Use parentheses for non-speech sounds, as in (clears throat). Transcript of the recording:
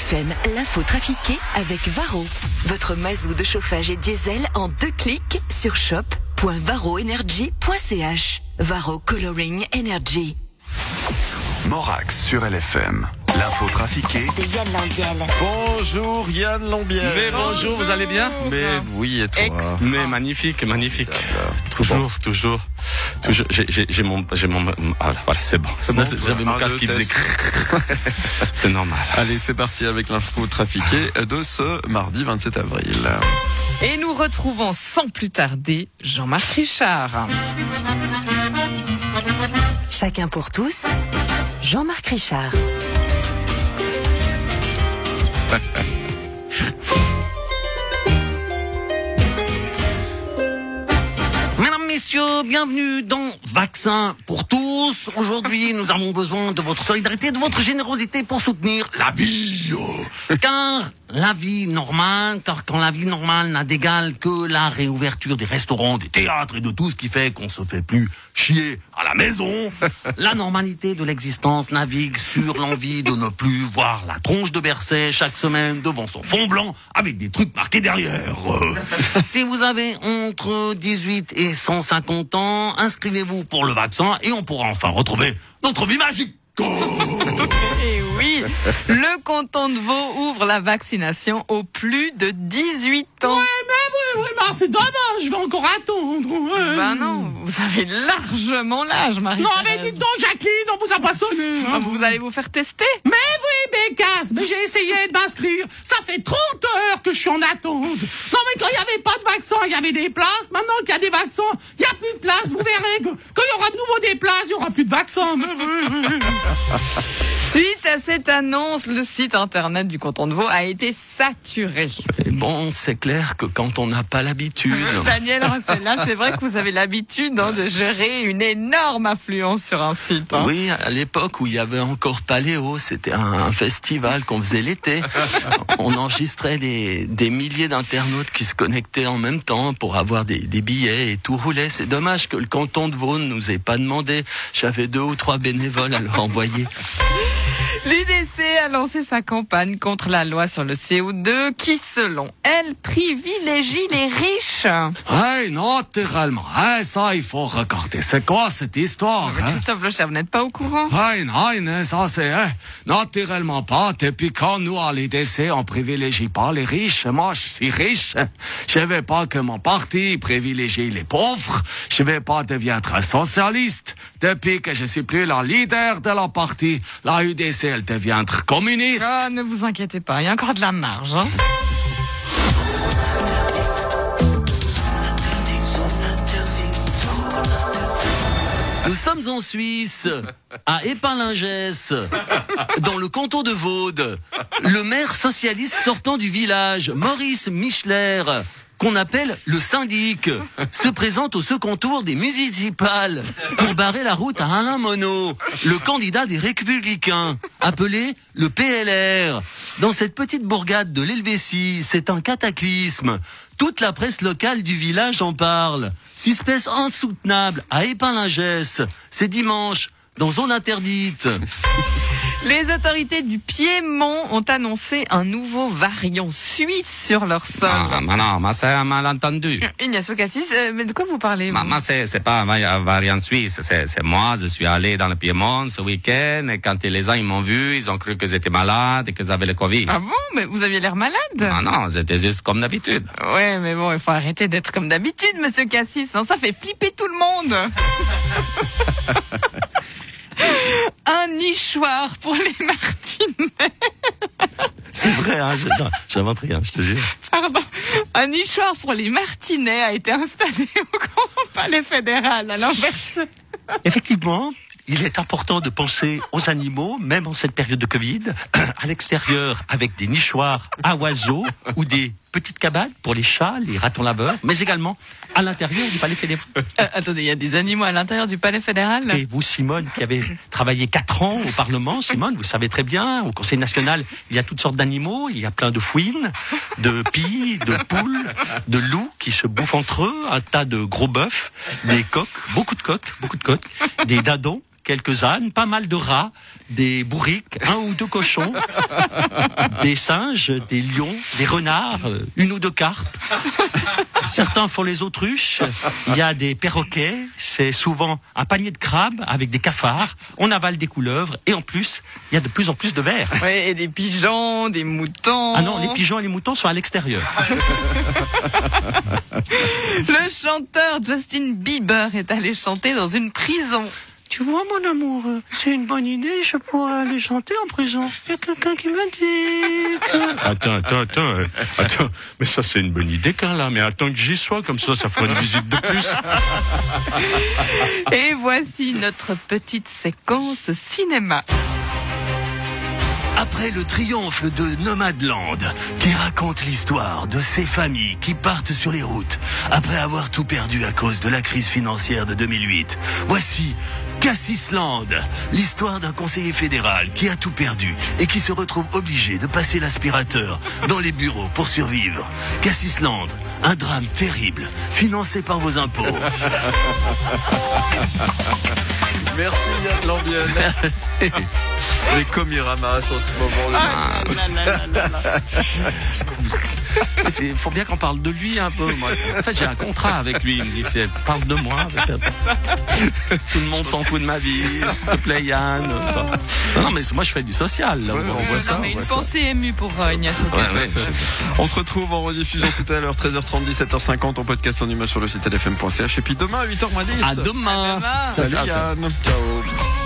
FM, l'info trafiquée avec Varro. Votre mazou de chauffage et diesel en deux clics sur shop.varroenergy.ch. Varro Coloring Energy. Morax sur LFM. L'info trafiquée De Yann Lambiel. Bonjour Yann Lambière. Mais bonjour, vous allez bien Mais oui, et toi Mais magnifique, magnifique. Toujours, toujours, toujours. J'ai- mon, j'ai mon, ah, voilà, c'est bon. bon, J'avais mon casque qui faisait. C'est normal. Allez, c'est parti avec l'info trafiquée de ce mardi 27 avril. Et nous retrouvons sans plus tarder Jean-Marc Richard. Chacun pour tous. Jean-Marc Richard. Messieurs, bienvenue dans Vaccin pour tous. Aujourd'hui, nous avons besoin de votre solidarité, de votre générosité pour soutenir la vie. Car la vie normale, car quand la vie normale n'a d'égal que la réouverture des restaurants, des théâtres et de tout ce qui fait qu'on se fait plus chier à la maison, (laughs) la normalité de l'existence navigue sur l'envie de ne plus voir la tronche de Berset chaque semaine devant son fond blanc avec des trucs marqués derrière. (laughs) Si vous avez entre 18 et 150 ans, inscrivez-vous pour le vaccin et on pourra enfin retrouver notre vie magique. (laughs) Et oui, le canton de Vaud ouvre la vaccination aux plus de 18 ans. Oui, bah c'est dommage, je vais encore attendre. Ben non, vous avez largement l'âge, Marie. donc Jacqueline, on vous a pas sonné. Ah, Vous allez vous faire tester Mais oui, Bécasse, mais j'ai essayé de m'inscrire. Ça fait 30 heures que je suis en attente. Non, mais quand il n'y avait pas de vaccin, il y avait des places. Maintenant qu'il y a des vaccins, il n'y a plus de place. Vous verrez que quand il y aura de nouveau des places, il n'y aura plus de. Mais oui. Suite à cette annonce, le site internet du canton de Vaud a été saturé. Bon, c'est clair que quand on n'a pas l'habitude. (laughs) Daniel Rossella, c'est vrai que vous avez l'habitude hein, de gérer une énorme affluence sur un site. hein. Oui, à l'époque où il y avait encore Paléo, c'était un, un festival qu'on faisait l'été. (laughs) On enregistrait des, des milliers d'internautes qui se connectaient en même temps pour avoir des, des billets et tout roulait. C'est dommage que le canton de Vaud ne nous ait pas demandé. J'avais deux ou trois bénévoles à leur envoyer. L'UDC a lancé sa campagne contre la loi sur le CO2 qui, selon elle, privilégie les riches. Hey, naturellement. Hey, ça, il faut regarder. C'est quoi cette histoire, hein? Christophe Locher, vous n'êtes pas au courant? Hey, non, non, ça c'est, hein, naturellement pas. Depuis quand nous, à l'IDC, on privilégie pas les riches. Moi, je suis riche. Je veux pas que mon parti privilégie les pauvres. Je veux pas devenir socialiste. Depuis que je suis plus le leader de la partie, la UDC, elle devient communiste. Ah, ne vous inquiétez pas, il y a encore de la marge. hein. Nous sommes en Suisse, à Épinlingès, dans le canton de Vaud. Le maire socialiste sortant du village, Maurice Michler, qu'on appelle le syndic, se présente au second tour des municipales pour barrer la route à Alain Monod, le candidat des Républicains, appelé le PLR. Dans cette petite bourgade de l'Helvétie, c'est un cataclysme. Toute la presse locale du village en parle. Suspense insoutenable à Épinlingès. C'est dimanche, dans zone interdite. Les autorités du Piémont ont annoncé un nouveau variant suisse sur leur sol. Ah, mais non, mais c'est un malentendu. Ignacio Cassis, euh, mais de quoi vous parlez vous Ma- Moi, c'est, c'est pas un vari- variant suisse, c'est, c'est moi, je suis allé dans le Piémont ce week-end, et quand les gens ils m'ont vu, ils ont cru que j'étais malade et que j'avais le Covid. Ah bon? Mais vous aviez l'air malade? Ah non, j'étais juste comme d'habitude. Ouais, mais bon, il faut arrêter d'être comme d'habitude, monsieur Cassis. hein, ça fait flipper tout le monde. (laughs) Un nichoir pour les Martinets. C'est vrai, hein, j'invente rien, je te jure. Pardon. Un nichoir pour les Martinets a été installé (laughs) au Grand Palais fédéral à l'envers. Effectivement, il est important de penser aux animaux, même en cette période de Covid, (clears throat) à l'extérieur avec des nichoirs à oiseaux ou des petites cabanes pour les chats, les ratons laveurs, mais également à l'intérieur du palais fédéral. Euh, attendez, il y a des animaux à l'intérieur du Palais fédéral? Et vous, Simone, qui avez travaillé quatre ans au Parlement, Simone, vous savez très bien, au Conseil national, il y a toutes sortes d'animaux, il y a plein de fouines, de pies, de poules, de loups qui se bouffent entre eux, un tas de gros bœufs, des coqs, beaucoup de coqs, beaucoup de coqs, des dindons quelques ânes, pas mal de rats, des bourriques, un ou deux cochons, (laughs) des singes, des lions, des renards, euh, une ou deux carpes. Certains font les autruches. Il y a des perroquets. C'est souvent un panier de crabes avec des cafards. On avale des couleuvres. Et en plus, il y a de plus en plus de vers. Ouais, et des pigeons, des moutons. Ah non, les pigeons et les moutons sont à l'extérieur. (laughs) Le chanteur Justin Bieber est allé chanter dans une prison. Tu vois, mon amour, euh, c'est une bonne idée, je pourrais aller chanter en prison. Il y a quelqu'un qui m'a dit que... Attends, attends, attends, euh, attends. Mais ça, c'est une bonne idée, Carla. Mais attends que j'y sois, comme ça, ça fera une visite de plus. Et voici notre petite séquence cinéma. Après le triomphe de Nomadland, qui raconte l'histoire de ces familles qui partent sur les routes après avoir tout perdu à cause de la crise financière de 2008, voici Cassisland, l'histoire d'un conseiller fédéral qui a tout perdu et qui se retrouve obligé de passer l'aspirateur dans les bureaux pour survivre. Cassisland, un drame terrible, financé par vos impôts. (laughs) Merci Yann Lambienne. (laughs) Les comiramas en ce moment. Ah, Il faut bien qu'on parle de lui un peu. Moi. En fait, j'ai un contrat avec lui. Il me dit, c'est- parle de moi. Tout le monde s'en fout de ma vie. S'il te plaît, Yann. Non, non, mais moi, je fais du social. Là, Ouais, on on voit Non, ça, mais on une voit ça. pensée émue pour euh, Ouais, ouais. On se retrouve en rediffusion tout à l'heure, 13h30, 17h50, en podcast en image sur le site lfm.ch. Et puis demain à 8h10. À demain. À demain. Salut. Yann. Ciao.